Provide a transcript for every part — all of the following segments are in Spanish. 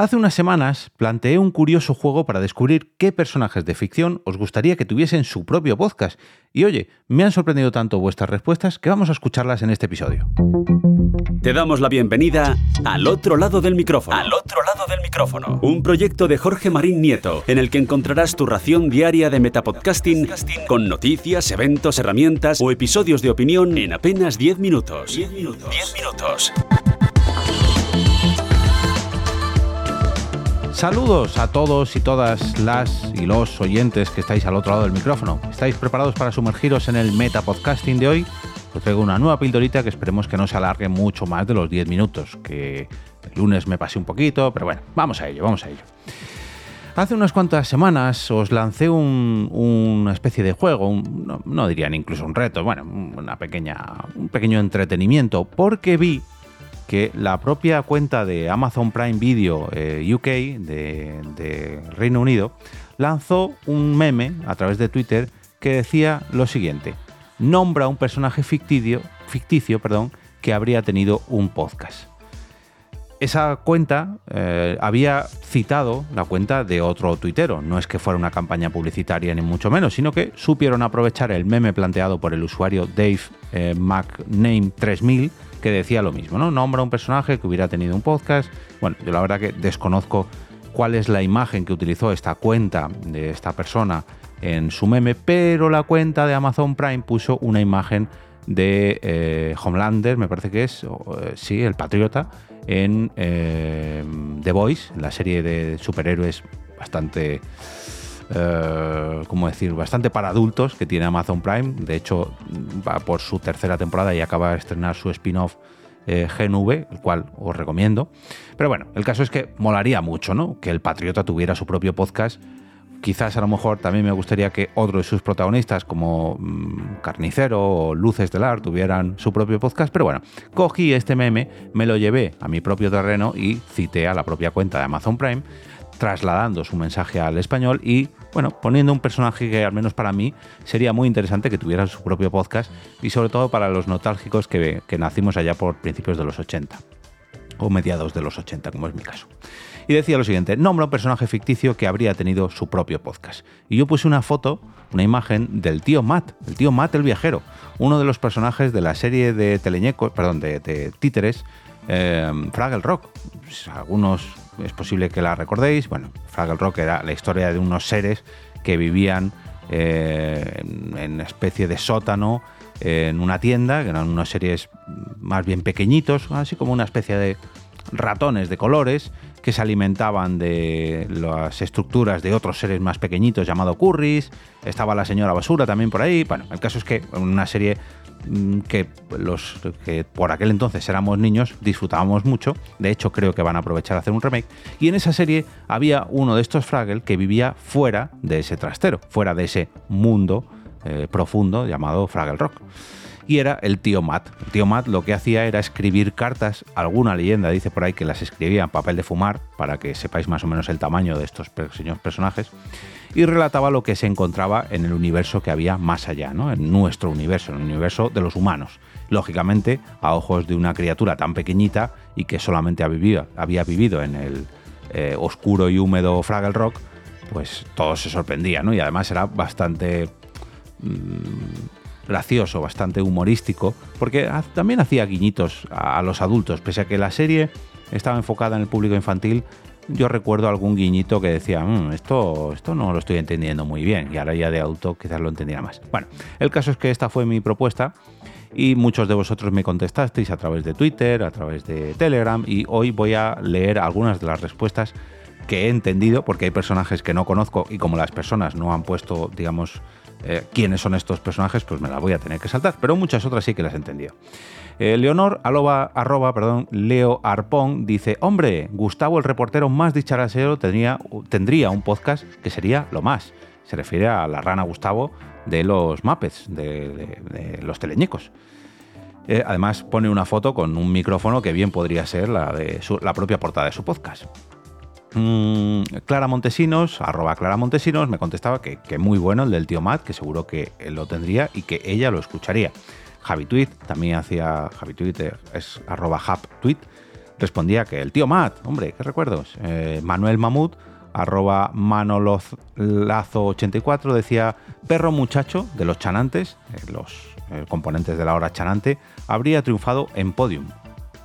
Hace unas semanas planteé un curioso juego para descubrir qué personajes de ficción os gustaría que tuviesen su propio podcast. Y oye, me han sorprendido tanto vuestras respuestas que vamos a escucharlas en este episodio. Te damos la bienvenida al otro lado del micrófono. Al otro lado del micrófono. Un proyecto de Jorge Marín Nieto, en el que encontrarás tu ración diaria de metapodcasting con noticias, eventos, herramientas o episodios de opinión en apenas 10 minutos. 10 minutos. 10 minutos. Saludos a todos y todas las y los oyentes que estáis al otro lado del micrófono. ¿Estáis preparados para sumergiros en el metapodcasting de hoy? Os traigo una nueva pildorita que esperemos que no se alargue mucho más de los 10 minutos, que el lunes me pasé un poquito, pero bueno, vamos a ello, vamos a ello. Hace unas cuantas semanas os lancé una especie de juego, no, no, dirían incluso un reto, bueno, una pequeña, un pequeño entretenimiento, porque vi que la propia cuenta de Amazon Prime Video eh, UK de, Reino Unido lanzó un meme a través de Twitter que decía lo siguiente: nombra un personaje ficticio, ficticio perdón, que habría tenido un podcast. Esa cuenta eh, había citado la cuenta de otro tuitero. No es que fuera una campaña publicitaria ni mucho menos, sino que supieron aprovechar el meme planteado por el usuario Dave eh, McName 3000 que decía lo mismo, ¿no? Nombra un personaje que hubiera tenido un podcast. Bueno, yo la verdad que desconozco cuál es la imagen que utilizó esta cuenta de esta persona en su meme, pero la cuenta de Amazon Prime puso una imagen de eh, Homelander, me parece que es, eh, sí, el patriota, en eh, The Voice, la serie de superhéroes bastante eh, ¿cómo decir?, bastante para adultos que tiene Amazon Prime. De hecho, va por su tercera temporada y acaba de estrenar su spin-off eh, GNV, el cual os recomiendo. Pero bueno, el caso es que molaría mucho, ¿no? Que el Patriota tuviera su propio podcast. Quizás a lo mejor también me gustaría que otro de sus protagonistas, como mm, Carnicero o Luces del Ar, tuvieran su propio podcast. Pero bueno, cogí este meme, me lo llevé a mi propio terreno y cité a la propia cuenta de Amazon Prime trasladando su mensaje al español y, bueno, poniendo un personaje que al menos para mí sería muy interesante que tuviera su propio podcast y sobre todo para los nostálgicos que, nacimos allá por principios de los 80 o mediados de los 80, como es mi caso. Y decía lo siguiente, nombra un personaje ficticio que habría tenido su propio podcast. Y yo puse una foto, una imagen del tío Matt, el tío Matt el viajero, uno de los personajes de la serie de teleñecos, perdón, de, títeres, eh, Fraggle Rock. Pues, algunos es posible que la recordéis. Bueno, Fraggle Rock era la historia de unos seres que vivían eh, en una especie de sótano en una tienda, que eran unas series más bien pequeñitos, así como una especie de ratones de colores que se alimentaban de las estructuras de otros seres más pequeñitos llamado curris. Estaba la señora basura también por ahí. Bueno, el caso es que una serie que los que por aquel entonces éramos niños disfrutábamos mucho. De hecho, creo que van a aprovechar a hacer un remake. Y en esa serie había uno de estos Fraggle que vivía fuera de ese trastero, fuera de ese mundo eh, profundo llamado Fraggle Rock. Y era el tío Matt. El tío Matt lo que hacía era escribir cartas, alguna leyenda dice por ahí que las escribía en papel de fumar, para que sepáis más o menos el tamaño de estos pequeños personajes y relataba lo que se encontraba en el universo que había más allá, ¿no? en nuestro universo, en el universo de los humanos. Lógicamente, a ojos de una criatura tan pequeñita y que solamente había vivido en el eh, oscuro y húmedo Fraggle Rock, pues todo se sorprendía, ¿no? Y además era bastante mm, gracioso, bastante humorístico, porque también hacía guiñitos a los adultos, pese a que la serie estaba enfocada en el público infantil, yo recuerdo algún guiñito que decía, mm, esto, esto no lo estoy entendiendo muy bien, y ahora ya de auto quizás lo entendiera más. Bueno, el caso es que esta fue mi propuesta y muchos de vosotros me contestasteis a través de Twitter, a través de Telegram, y hoy voy a leer algunas de las respuestas que he entendido, porque hay personajes que no conozco y como las personas no han puesto, digamos, eh, quiénes son estos personajes, pues me las voy a tener que saltar, pero muchas otras sí que las he entendido. Eh, Leonor, arroba, perdón, Leo Arpón, dice, hombre, Gustavo, el reportero más dicharachero, tendría, tendría un podcast que sería lo más. Se refiere a la rana Gustavo de los Muppets, de, los teleñecos. Eh, además pone una foto con un micrófono que bien podría ser la de la propia portada de su podcast. Mm, Clara Montesinos, arroba Clara Montesinos, me contestaba que, que, muy bueno el del tío Matt, que seguro que lo tendría y que ella lo escucharía. JaviTweet, también hacía JaviTweet, es arroba HubTweet, respondía que el tío Matt, hombre, qué recuerdos. Eh, Manuel Mamut, arroba manololazo84, decía, perro muchacho de los chanantes, eh, los componentes de la hora chanante, habría triunfado en podium.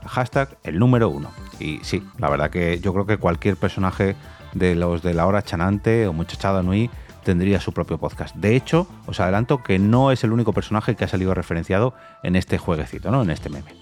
Hashtag el número uno. Y sí, la verdad que yo creo que cualquier personaje de los de la hora chanante o muchachada nui tendría su propio podcast. De hecho, os adelanto que no es el único personaje que ha salido referenciado en este jueguecito, ¿no? En este meme.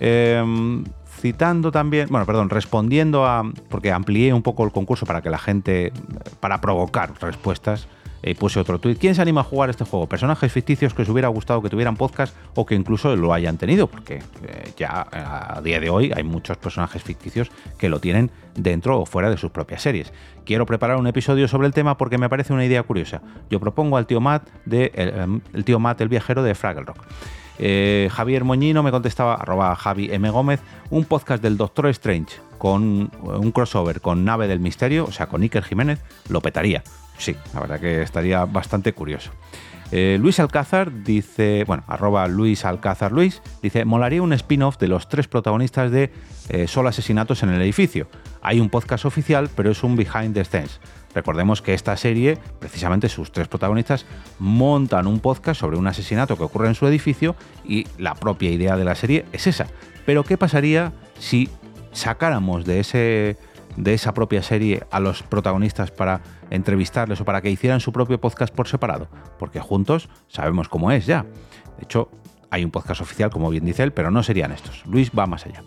Em, citando también, bueno, perdón, respondiendo a, porque amplié un poco el concurso para que la gente, para provocar respuestas, y puse otro tweet. ¿Quién se anima a jugar este juego? Personajes ficticios que os hubiera gustado que tuvieran podcast o que incluso lo hayan tenido, porque eh, ya a día de hoy hay muchos personajes ficticios que lo tienen dentro o fuera de sus propias series. Quiero preparar un episodio sobre el tema porque me parece una idea curiosa. Yo propongo al tío Matt de el, em, tío Matt el viajero de Fraggle Rock. Eh, Javier Moñino me contestaba, arroba Javi M. Gómez, un podcast del Doctor Strange con un crossover con Nave del Misterio, o sea, con Iker Jiménez, lo petaría. Sí, la verdad que estaría bastante curioso. Eh, Luis Alcázar dice, bueno, arroba Luis Alcázar Luis, dice, molaría un spin-off de los tres protagonistas de eh, Solo Asesinatos en el Edificio. Hay un podcast oficial, pero es un behind the scenes. Recordemos que esta serie, precisamente sus tres protagonistas, montan un podcast sobre un asesinato que ocurre en su edificio y la propia idea de la serie es esa. Pero ¿qué pasaría si sacáramos de ese de esa propia serie a los protagonistas para entrevistarles o para que hicieran su propio podcast por separado, porque juntos sabemos cómo es ya. De hecho, hay un podcast oficial, como bien dice él, pero no serían estos. Luis va más allá.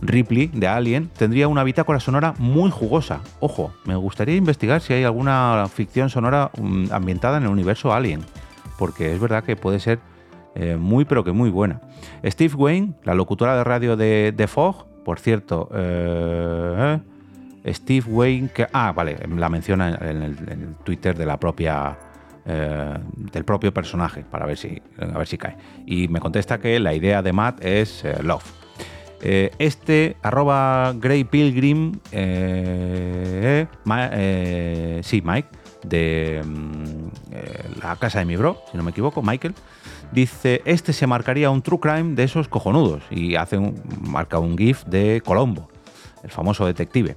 Ripley, de Alien, tendría una bitácora sonora muy jugosa. Ojo, me gustaría investigar si hay alguna ficción sonora mm, ambientada en el universo Alien, porque es verdad que puede ser eh, muy, pero que muy buena. Steve Wayne, la locutora de radio de, The Fog, por cierto, eh, Steve Wayne, que, ah, vale, la menciona en el, Twitter de la propia eh, del propio personaje para ver si a ver si cae. Y me contesta que la idea de Matt es eh, Love. Eh, este arroba Grey Pilgrim, sí, Mike, de mm, la casa de mi bro, si no me equivoco, Michael, dice, este se marcaría un true crime de esos cojonudos y hace un, marca un GIF de Colombo, el famoso detective.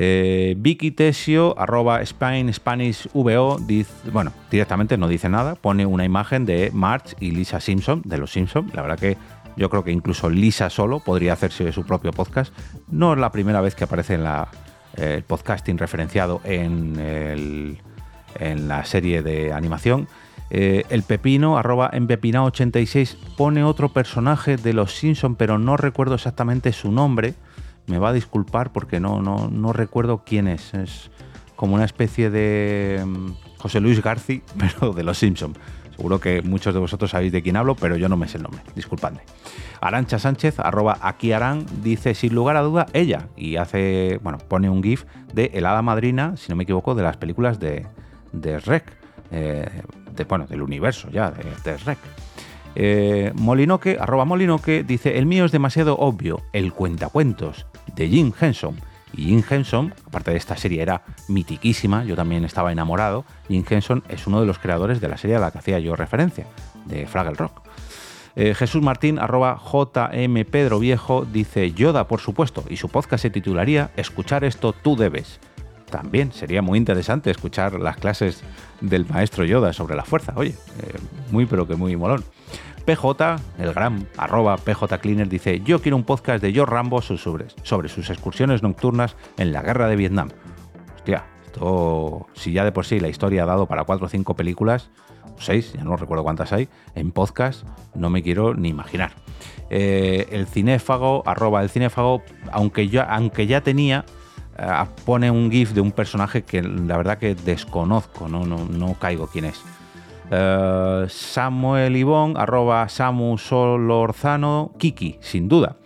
Eh, Vicky Tesio, arroba Spain Spanish VO, bueno, directamente no dice nada, pone una imagen de March y Lisa Simpson, de los Simpson. La verdad que yo creo que incluso Lisa solo podría hacerse su propio podcast. No es la primera vez que aparece en la, eh, el podcasting referenciado en, la serie de animación. Eh, el Pepino, arroba Pepina86, pone otro personaje de los Simpson, pero no recuerdo exactamente su nombre me va a disculpar porque no, no, no recuerdo quién es. Es como una especie de mm, José Luis García, pero de los Simpson. Seguro que muchos de vosotros sabéis de quién hablo, pero yo no me sé el nombre. Disculpadme. Arancha Sánchez, arroba aquí Aran, dice sin lugar a duda ella. Y hace, bueno, pone un GIF de El Hada Madrina, si no me equivoco, de las películas de, de Rec. Eh, de, bueno, del universo ya, de, de Rec. Eh, Molinoque, arroba Molinoque, dice, el mío es demasiado obvio, el cuentacuentos de Jim Henson. Y Jim Henson, aparte de esta serie, era mitiquísima, yo también estaba enamorado. Jim Henson es uno de los creadores de la serie a la que hacía yo referencia, de Fraggle Rock. Eh, Jesús Martín, arroba JM Pedro Viejo, dice Yoda, por supuesto, y su podcast se titularía Escuchar esto tú debes. También sería muy interesante escuchar las clases del maestro Yoda sobre la fuerza, oye, eh, muy pero que muy molón. PJ, el gran arroba PJ Cleaner, dice: Yo quiero un podcast de George Rambo sobre, sus excursiones nocturnas en la guerra de Vietnam. Hostia, esto, si ya de por sí la historia ha dado para cuatro o cinco películas, seis, ya no recuerdo cuántas hay, en podcast, no me quiero ni imaginar. Eh, el cinéfago, arroba el cinéfago, aunque, yo, aunque ya tenía, eh, pone un GIF de un personaje que la verdad que desconozco, no, no, no caigo quién es. Eh, Samuel Ibón, arroba Samu Solorzano, Kiki, sin duda.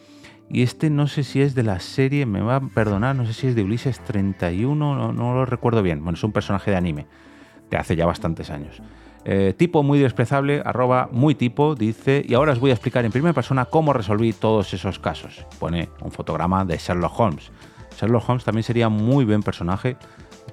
Y este no sé si es de la serie, me va a perdonar, no sé si es de Ulises 31, no, lo recuerdo bien. Bueno, es un personaje de anime de hace ya bastantes años. Eh, tipo muy desprezable, arroba muy tipo, dice, y ahora os voy a explicar en primera persona cómo resolví todos esos casos. Pone un fotograma de Sherlock Holmes. Sherlock Holmes también sería muy buen personaje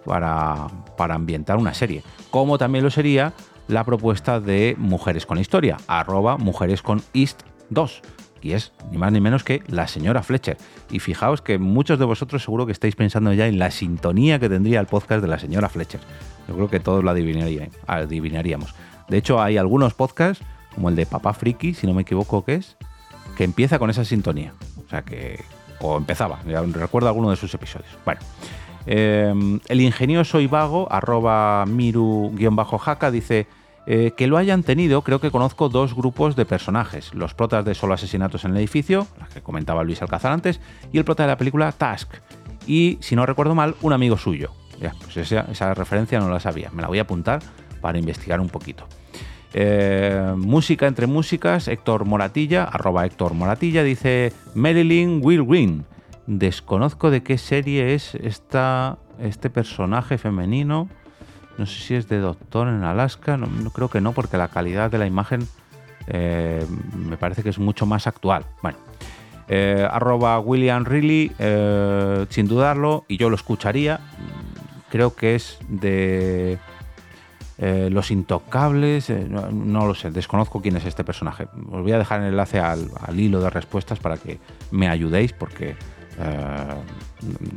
para, para ambientar una serie, como también lo sería la propuesta de Mujeres con Historia, arroba Mujeres con East 2. y es ni más ni menos que la señora Fletcher. Y fijaos que muchos de vosotros seguro que estáis pensando ya en la sintonía que tendría el podcast de la señora Fletcher. Yo creo que todos lo adivinaríamos. De hecho, hay algunos podcasts, como el de Papá Friki, si no me equivoco que es, que empieza con esa sintonía. O sea que... O empezaba, recuerdo alguno de sus episodios. Bueno. Eh, el ingenioso y vago, arroba miru-jaca, dice eh, que lo hayan tenido, creo que conozco dos grupos de personajes. Los protas de Solo Asesinatos en el Edificio, las que comentaba Luis Alcázar antes, y el prota de la película Task. Y, si no recuerdo mal, un amigo suyo. Ya, pues esa, referencia no la sabía. Me la voy a apuntar para investigar un poquito. Eh, música entre músicas, Héctor Moratilla, arroba Héctor Moratilla, dice Marilyn Will. Desconozco de qué serie es esta, este personaje femenino. No sé si es de Doctor en Alaska, no, creo que no, porque la calidad de la imagen eh, me parece que es mucho más actual. Bueno, eh, arroba William Reilly, eh, sin dudarlo, y yo lo escucharía. Creo que es de Los Intocables, no, lo sé, desconozco quién es este personaje. Os voy a dejar el enlace al, al hilo de respuestas para que me ayudéis, porque eh,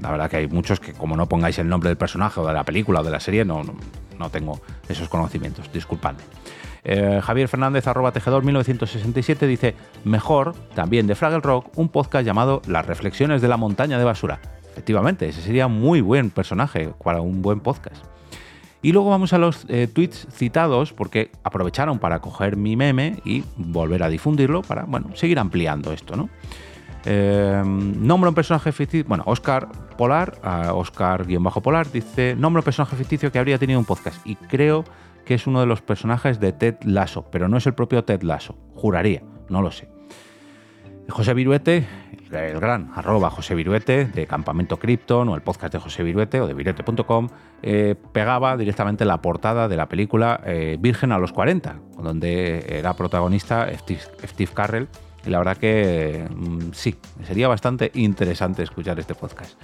la verdad que hay muchos que como no pongáis el nombre del personaje o de la película o de la serie, no, no, tengo esos conocimientos, disculpadme. Eh, Javier Fernández, arroba tejedor 1967, dice, mejor, también de Fraggle Rock, un podcast llamado Las reflexiones de la montaña de basura. Efectivamente, ese sería muy buen personaje para un buen podcast. Y luego vamos a los eh, tweets citados, porque aprovecharon para coger mi meme y volver a difundirlo para, bueno, seguir ampliando esto, ¿no? Eh, nombra un personaje ficticio. Bueno, Oscar Polar, Oscar-Polar, dice: Nombra un personaje ficticio que habría tenido un podcast. Y creo que es uno de los personajes de Ted Lasso, pero no es el propio Ted Lasso. Juraría, no lo sé. José Viruete, el gran arroba José Viruete de Campamento Krypton o el podcast de José Viruete o de viruete.com, eh, pegaba directamente la portada de la película eh, Virgen a los 40, donde era protagonista Steve Carrell y la verdad que mm, sí, sería bastante interesante escuchar este podcast.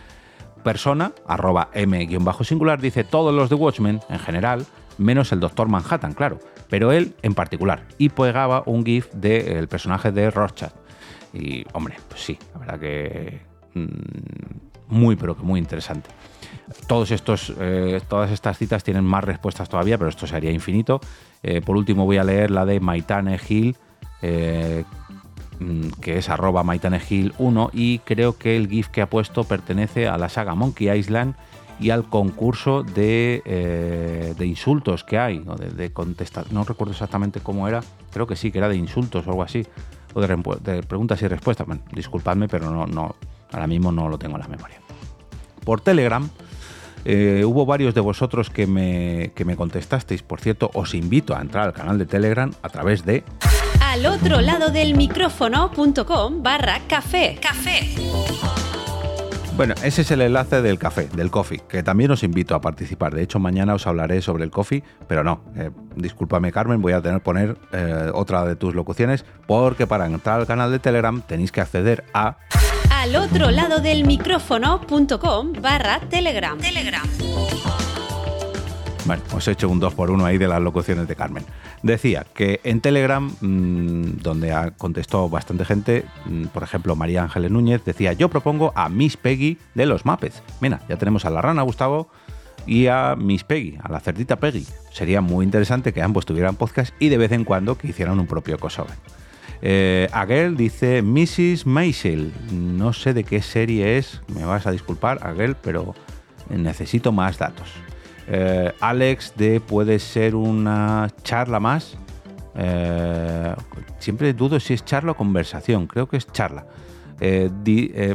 Persona, arroba m-singular, dice todos los de Watchmen en general, menos el Doctor Manhattan, claro, pero él en particular. Y pegaba un GIF del personaje de Rorschach. Y, hombre, pues sí, la verdad que mm, muy, pero que muy interesante. Todos estos, eh, todas estas citas tienen más respuestas todavía, pero esto sería infinito. Eh, por último, voy a leer la de Maitane Hill, eh, que es arroba maitanegil1 y creo que el GIF que ha puesto pertenece a la saga Monkey Island y al concurso de, eh, insultos que hay, ¿no? de, contestar, no recuerdo exactamente cómo era, creo que sí, que era de insultos o algo así, o de, preguntas y respuestas. disculpadme, pero no, no, ahora mismo no lo tengo en la memoria. Por Telegram, eh, hubo varios de vosotros que me, que me contestasteis. Por cierto, os invito a entrar al canal de Telegram a través de al otro lado del micrófono.com barra café. Café. Bueno, ese es el enlace del café, del coffee, que también os invito a participar. De hecho, mañana os hablaré sobre el coffee, pero no, eh, discúlpame Carmen, voy a tener que poner eh, otra de tus locuciones, porque para entrar al canal de Telegram tenéis que acceder a... Al otro lado del micrófono.com barra Telegram. Telegram. Bueno, os he hecho un 2 por 1 ahí de las locuciones de Carmen. Decía que en Telegram, mm, donde ha contestado bastante gente, mm, por ejemplo María Ángeles Núñez, decía, yo propongo a Miss Peggy de los Muppets. Mira, ya tenemos a la rana Gustavo y a Miss Peggy, a la cerdita Peggy. Sería muy interesante que ambos tuvieran podcast y de vez en cuando que hicieran un propio crossover. Eh, Agel dice Mrs. Maisel. No sé de qué serie es, me vas a disculpar, Agel, pero necesito más datos. Eh, Alex de puede ser una charla más. Eh, siempre dudo si es charla o conversación. Creo que es charla. Eh,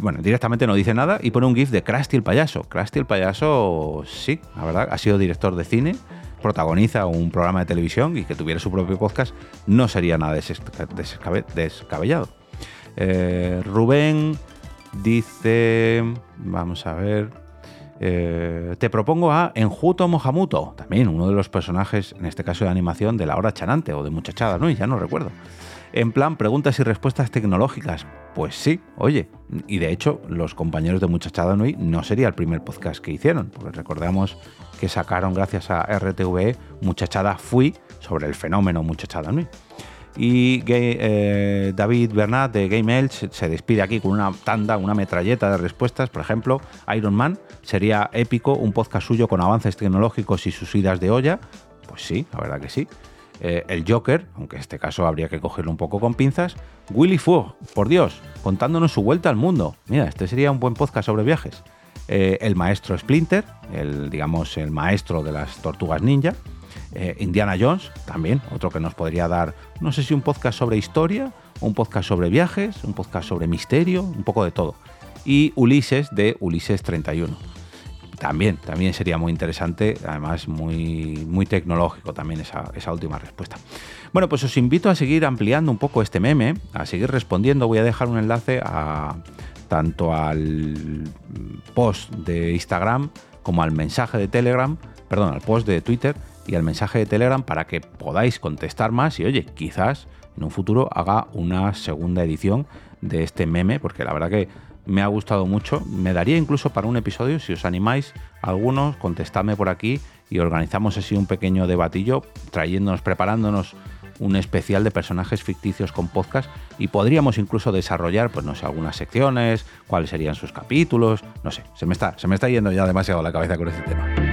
bueno, directamente no dice nada y pone un GIF de Krusty el payaso. Krusty el payaso, sí, la verdad, ha sido director de cine, protagoniza un programa de televisión y que tuviera su propio podcast no sería nada descabellado. Rubén dice, vamos a ver, eh, te propongo a Enjuto Mohamuto, también uno de los personajes, en este caso de animación, de La Hora Chanante o de Muchachada ¿no? ya no recuerdo. En plan, preguntas y respuestas tecnológicas. Pues sí, oye, y de hecho, los compañeros de Muchachada Nui no sería el primer podcast que hicieron, porque recordamos que sacaron gracias a RTVE Muchachada Fui sobre el fenómeno Muchachada Nui. Y eh, David Bernat de Game Elch se despide aquí con una tanda, una metralleta de respuestas. Por ejemplo, Iron Man sería épico, un podcast suyo con avances tecnológicos y sus idas de olla. Pues sí, la verdad que sí. Eh, el Joker, aunque en este caso habría que cogerlo un poco con pinzas. Willy Fu, por Dios, contándonos su vuelta al mundo. Mira, este sería un buen podcast sobre viajes. Eh, el maestro Splinter, el, digamos, el maestro de las tortugas ninja. Eh, Indiana Jones, también, otro que nos podría dar, no sé si un podcast sobre historia, un podcast sobre viajes, un podcast sobre misterio, un poco de todo. Y Ulises de Ulises 31. También, también sería muy interesante, además muy, muy tecnológico también esa, esa última respuesta. Bueno, pues os invito a seguir ampliando un poco este meme, a seguir respondiendo. Voy a dejar un enlace a, tanto al post de Instagram como al mensaje de Telegram, perdón, al post de Twitter y al mensaje de Telegram para que podáis contestar más y oye, quizás en un futuro haga una segunda edición de este meme, porque la verdad que me ha gustado mucho. Me daría incluso para un episodio, si os animáis, algunos, contestadme por aquí y organizamos así un pequeño debatillo, trayéndonos, preparándonos un especial de personajes ficticios con podcast y podríamos incluso desarrollar, pues no sé, algunas secciones, cuáles serían sus capítulos, no sé, se me está, se me está yendo ya demasiado la cabeza con este tema.